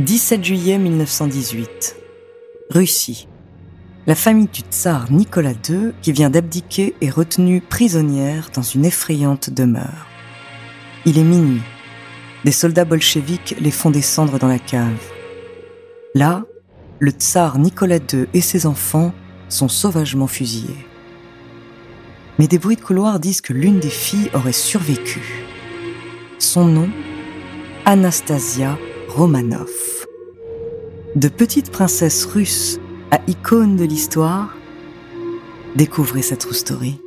17 juillet 1918. Russie. La famille du tsar Nicolas II, qui vient d'abdiquer, est retenue prisonnière dans une effrayante demeure. Il est minuit. Des soldats bolcheviques les font descendre dans la cave. Là, le tsar Nicolas II et ses enfants sont sauvagement fusillés. Mais des bruits de couloir disent que l'une des filles aurait survécu. Son nom Anastasia Romanov. De petite princesse russe à icône de l'histoire, découvrez sa true story.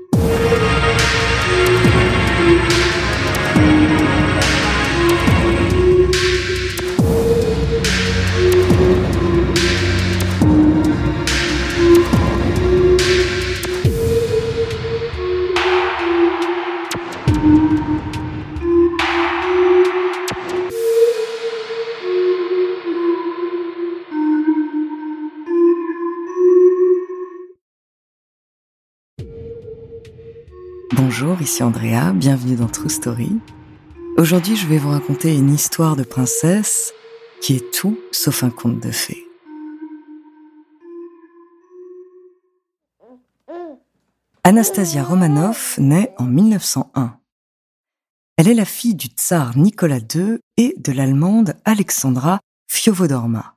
Bonjour, ici Andrea, bienvenue dans True Story. Aujourd'hui, je vais vous raconter une histoire de princesse qui est tout sauf un conte de fées. Anastasia Romanov naît en 1901. Elle est la fille du tsar Nicolas II et de l'allemande Alexandra Fiovodorma.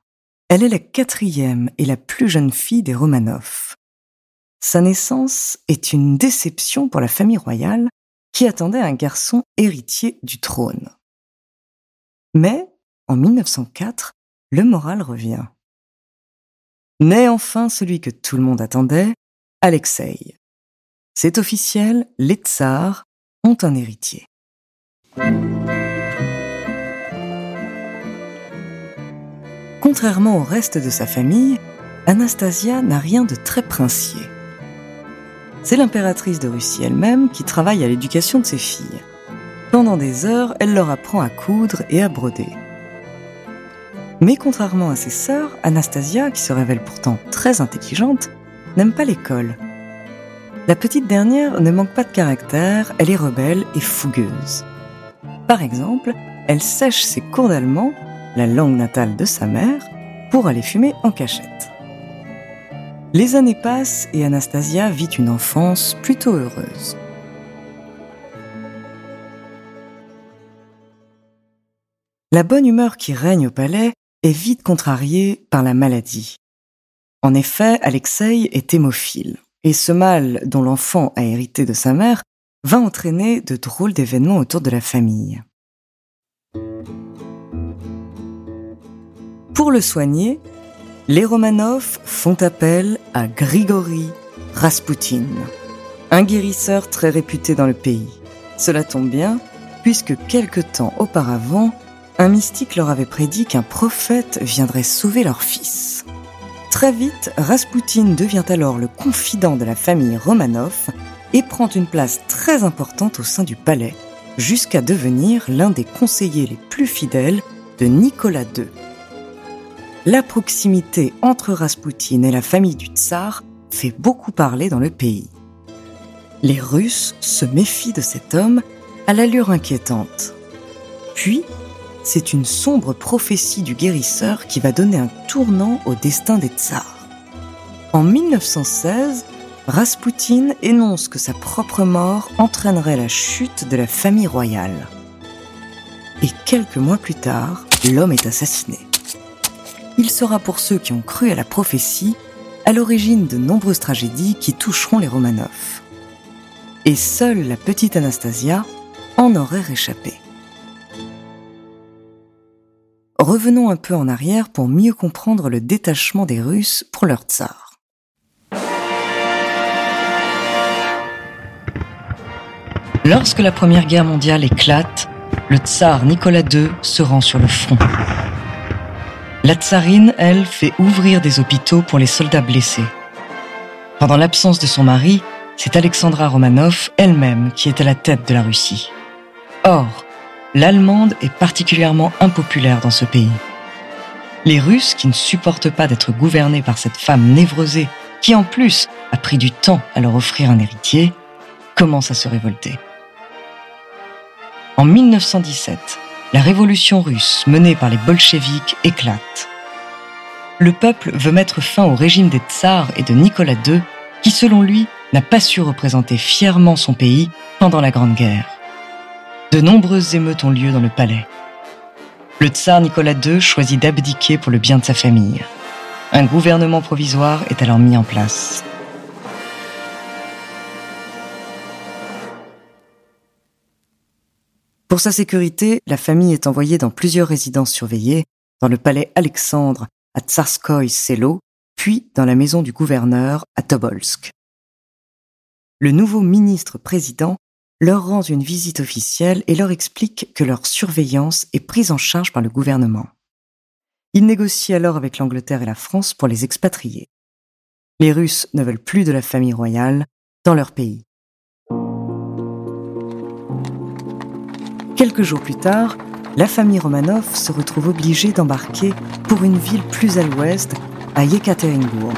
Elle est la quatrième et la plus jeune fille des Romanov. Sa naissance est une déception pour la famille royale qui attendait un garçon héritier du trône. Mais, en 1904, le moral revient. Naît enfin celui que tout le monde attendait, Alexei. C'est officiel, les tsars ont un héritier. Contrairement au reste de sa famille, Anastasia n'a rien de très princier. C'est l'impératrice de Russie elle-même qui travaille à l'éducation de ses filles. Pendant des heures, elle leur apprend à coudre et à broder. Mais contrairement à ses sœurs, Anastasia, qui se révèle pourtant très intelligente, n'aime pas l'école. La petite dernière ne manque pas de caractère, elle est rebelle et fougueuse. Par exemple, elle sèche ses cours d'allemand, la langue natale de sa mère, pour aller fumer en cachette. Les années passent et Anastasia vit une enfance plutôt heureuse. La bonne humeur qui règne au palais est vite contrariée par la maladie. En effet, Alexei est hémophile, et ce mal dont l'enfant a hérité de sa mère va entraîner de drôles d'événements autour de la famille. Pour le soigner, les Romanov font appel à Grigory Rasputin, un guérisseur très réputé dans le pays. Cela tombe bien, puisque quelque temps auparavant, un mystique leur avait prédit qu'un prophète viendrait sauver leur fils. Très vite, Rasputin devient alors le confident de la famille Romanov et prend une place très importante au sein du palais, jusqu'à devenir l'un des conseillers les plus fidèles de Nicolas II la proximité entre Raspoutine et la famille du tsar fait beaucoup parler dans le pays. Les Russes se méfient de cet homme à l'allure inquiétante. Puis, c'est une sombre prophétie du guérisseur qui va donner un tournant au destin des tsars. En 1916, Raspoutine énonce que sa propre mort entraînerait la chute de la famille royale. Et quelques mois plus tard, l'homme est assassiné il sera pour ceux qui ont cru à la prophétie à l'origine de nombreuses tragédies qui toucheront les Romanov. Et seule la petite Anastasia en aurait réchappé. Revenons un peu en arrière pour mieux comprendre le détachement des Russes pour leur tsar. Lorsque la Première Guerre mondiale éclate, le tsar Nicolas II se rend sur le front. La tsarine, elle, fait ouvrir des hôpitaux pour les soldats blessés. Pendant l'absence de son mari, c'est Alexandra Romanov elle-même qui est à la tête de la Russie. Or, l'Allemande est particulièrement impopulaire dans ce pays. Les Russes, qui ne supportent pas d'être gouvernés par cette femme névrosée, qui en plus a pris du temps à leur offrir un héritier, commencent à se révolter. En 1917, la révolution russe menée par les bolcheviks éclate. Le peuple veut mettre fin au régime des tsars et de Nicolas II, qui selon lui n'a pas su représenter fièrement son pays pendant la Grande Guerre. De nombreuses émeutes ont lieu dans le palais. Le tsar Nicolas II choisit d'abdiquer pour le bien de sa famille. Un gouvernement provisoire est alors mis en place. Pour sa sécurité, la famille est envoyée dans plusieurs résidences surveillées, dans le palais Alexandre à Tsarskoye Selo, puis dans la maison du gouverneur à Tobolsk. Le nouveau ministre-président leur rend une visite officielle et leur explique que leur surveillance est prise en charge par le gouvernement. Il négocie alors avec l'Angleterre et la France pour les expatrier. Les Russes ne veulent plus de la famille royale dans leur pays. Quelques jours plus tard, la famille Romanov se retrouve obligée d'embarquer pour une ville plus à l'ouest, à Yekaterinbourg.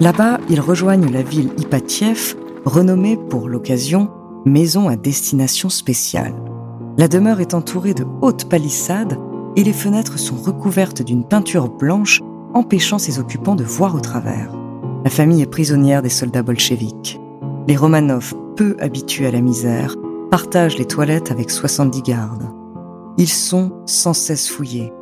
Là-bas, ils rejoignent la ville Ipatiev, renommée pour l'occasion maison à destination spéciale. La demeure est entourée de hautes palissades et les fenêtres sont recouvertes d'une peinture blanche empêchant ses occupants de voir au travers. La famille est prisonnière des soldats bolcheviques. Les Romanov, peu habitués à la misère, partagent les toilettes avec 70 gardes. Ils sont sans cesse fouillés.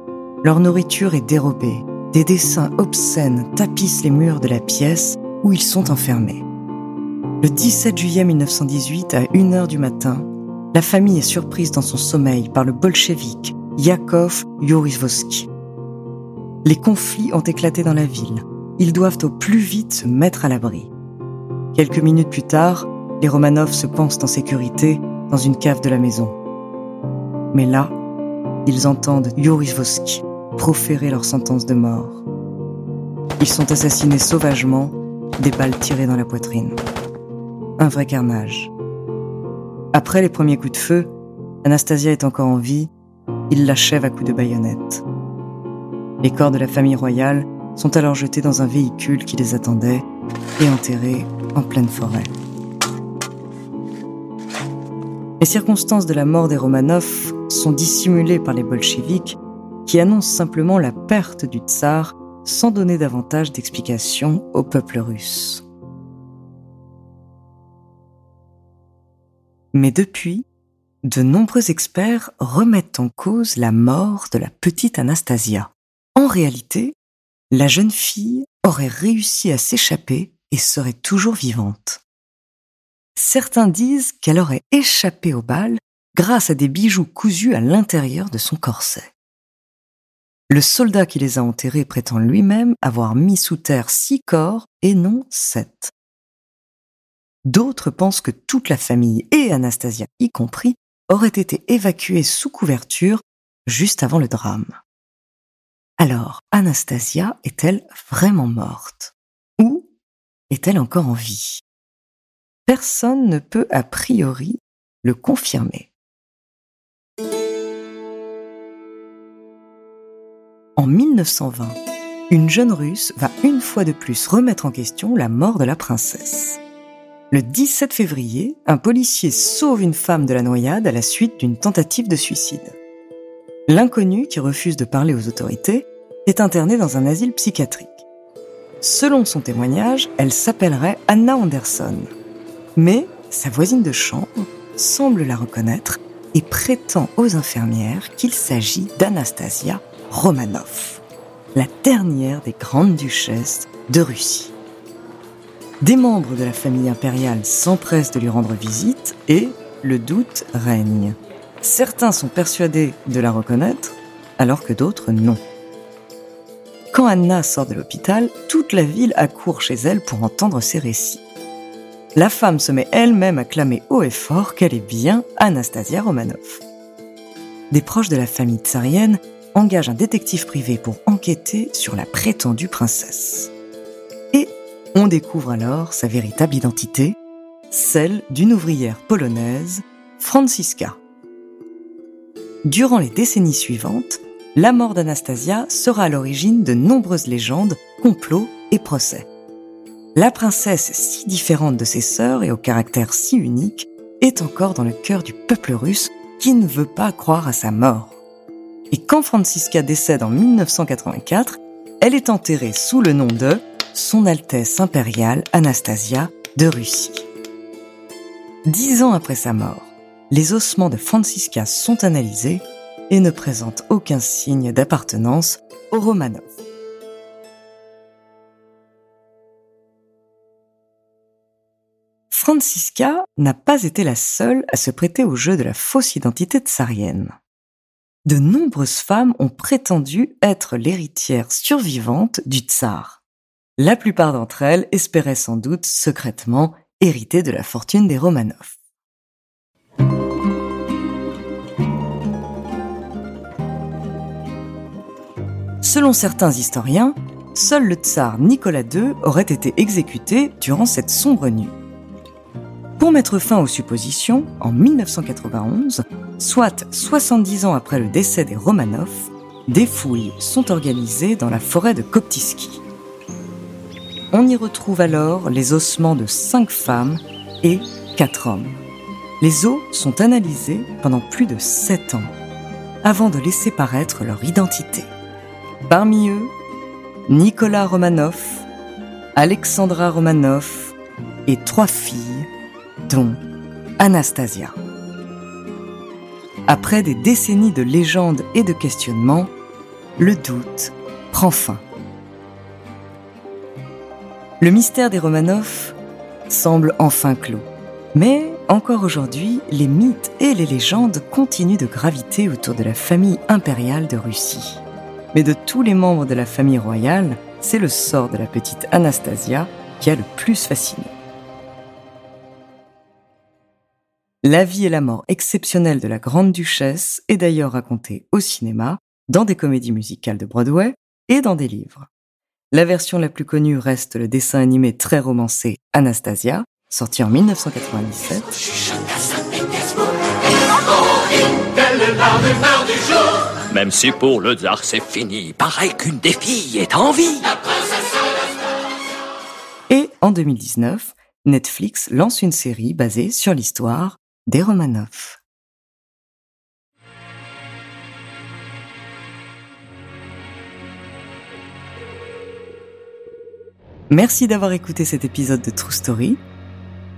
Leur nourriture est dérobée. Des dessins obscènes tapissent les murs de la pièce où ils sont enfermés. Le 17 juillet 1918, à 1h du matin, la famille est surprise dans son sommeil par le bolchevique Yakov Yorisvosky. Les conflits ont éclaté dans la ville. Ils doivent au plus vite se mettre à l'abri. Quelques minutes plus tard, les Romanov se pensent en sécurité dans une cave de la maison. Mais là, ils entendent Yorisvosky proférer leur sentence de mort. Ils sont assassinés sauvagement, des balles tirées dans la poitrine. Un vrai carnage. Après les premiers coups de feu, Anastasia est encore en vie, il l'achève à coups de baïonnette. Les corps de la famille royale sont alors jetés dans un véhicule qui les attendait et enterrés en pleine forêt. Les circonstances de la mort des Romanov sont dissimulées par les bolcheviks qui annoncent simplement la perte du tsar sans donner davantage d'explications au peuple russe. Mais depuis, de nombreux experts remettent en cause la mort de la petite Anastasia. En réalité, la jeune fille aurait réussi à s'échapper et serait toujours vivante. Certains disent qu'elle aurait échappé au bal grâce à des bijoux cousus à l'intérieur de son corset. Le soldat qui les a enterrés prétend lui-même avoir mis sous terre six corps et non sept. D'autres pensent que toute la famille, et Anastasia y compris, auraient été évacués sous couverture juste avant le drame. Alors, Anastasia est-elle vraiment morte? Ou est-elle encore en vie? Personne ne peut a priori le confirmer. En 1920, une jeune russe va une fois de plus remettre en question la mort de la princesse. Le 17 février, un policier sauve une femme de la noyade à la suite d'une tentative de suicide. L'inconnu, qui refuse de parler aux autorités, est interné dans un asile psychiatrique. Selon son témoignage, elle s'appellerait Anna Anderson. Mais sa voisine de chambre semble la reconnaître et prétend aux infirmières qu'il s'agit d'Anastasia Romanov, la dernière des grandes duchesses de Russie. Des membres de la famille impériale s'empressent de lui rendre visite et le doute règne. Certains sont persuadés de la reconnaître, alors que d'autres non. Quand Anna sort de l'hôpital, toute la ville accourt chez elle pour entendre ses récits la femme se met elle-même à clamer haut et fort qu'elle est bien Anastasia Romanov. Des proches de la famille tsarienne engagent un détective privé pour enquêter sur la prétendue princesse. Et on découvre alors sa véritable identité, celle d'une ouvrière polonaise, Franciska. Durant les décennies suivantes, la mort d'Anastasia sera à l'origine de nombreuses légendes, complots et procès. La princesse, si différente de ses sœurs et au caractère si unique, est encore dans le cœur du peuple russe qui ne veut pas croire à sa mort Et quand Francisca décède en 1984, elle est enterrée sous le nom de Son Altesse impériale Anastasia de Russie. Dix ans après sa mort, les ossements de Francisca sont analysés et ne présentent aucun signe d'appartenance aux Romanov. Francisca n'a pas été la seule à se prêter au jeu de la fausse identité tsarienne. De nombreuses femmes ont prétendu être l'héritière survivante du tsar. La plupart d'entre elles espéraient sans doute secrètement hériter de la fortune des Romanov. Selon certains historiens, seul le tsar Nicolas II aurait été exécuté durant cette sombre nuit. Pour mettre fin aux suppositions, en 1991, soit 70 ans après le décès des Romanov, des fouilles sont organisées dans la forêt de Koptiski. On y retrouve alors les ossements de cinq femmes et quatre hommes. Les os sont analysés pendant plus de sept ans, avant de laisser paraître leur identité. Parmi eux, Nicolas Romanov, Alexandra Romanov et trois filles dont Anastasia. Après des décennies de légendes et de questionnements, le doute prend fin. Le mystère des Romanov semble enfin clos. Mais encore aujourd'hui, les mythes et les légendes continuent de graviter autour de la famille impériale de Russie. Mais de tous les membres de la famille royale, c'est le sort de la petite Anastasia qui a le plus fasciné. La vie et la mort exceptionnelle de la grande duchesse est d'ailleurs racontée au cinéma, dans des comédies musicales de Broadway et dans des livres. La version la plus connue reste le dessin animé très romancé Anastasia, sorti en 1997. Même si pour le tsar c'est fini, pareil qu'une des filles est en vie. Et en 2019, Netflix lance une série basée sur l'histoire des Romanov. Merci d'avoir écouté cet épisode de True Story.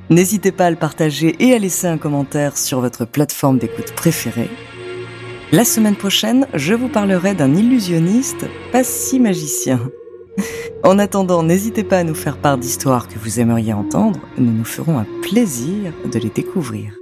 N'hésitez pas à le partager et à laisser un commentaire sur votre plateforme d'écoute préférée. La semaine prochaine, je vous parlerai d'un illusionniste pas si magicien. En attendant, n'hésitez pas à nous faire part d'histoires que vous aimeriez entendre. Nous nous ferons un plaisir de les découvrir.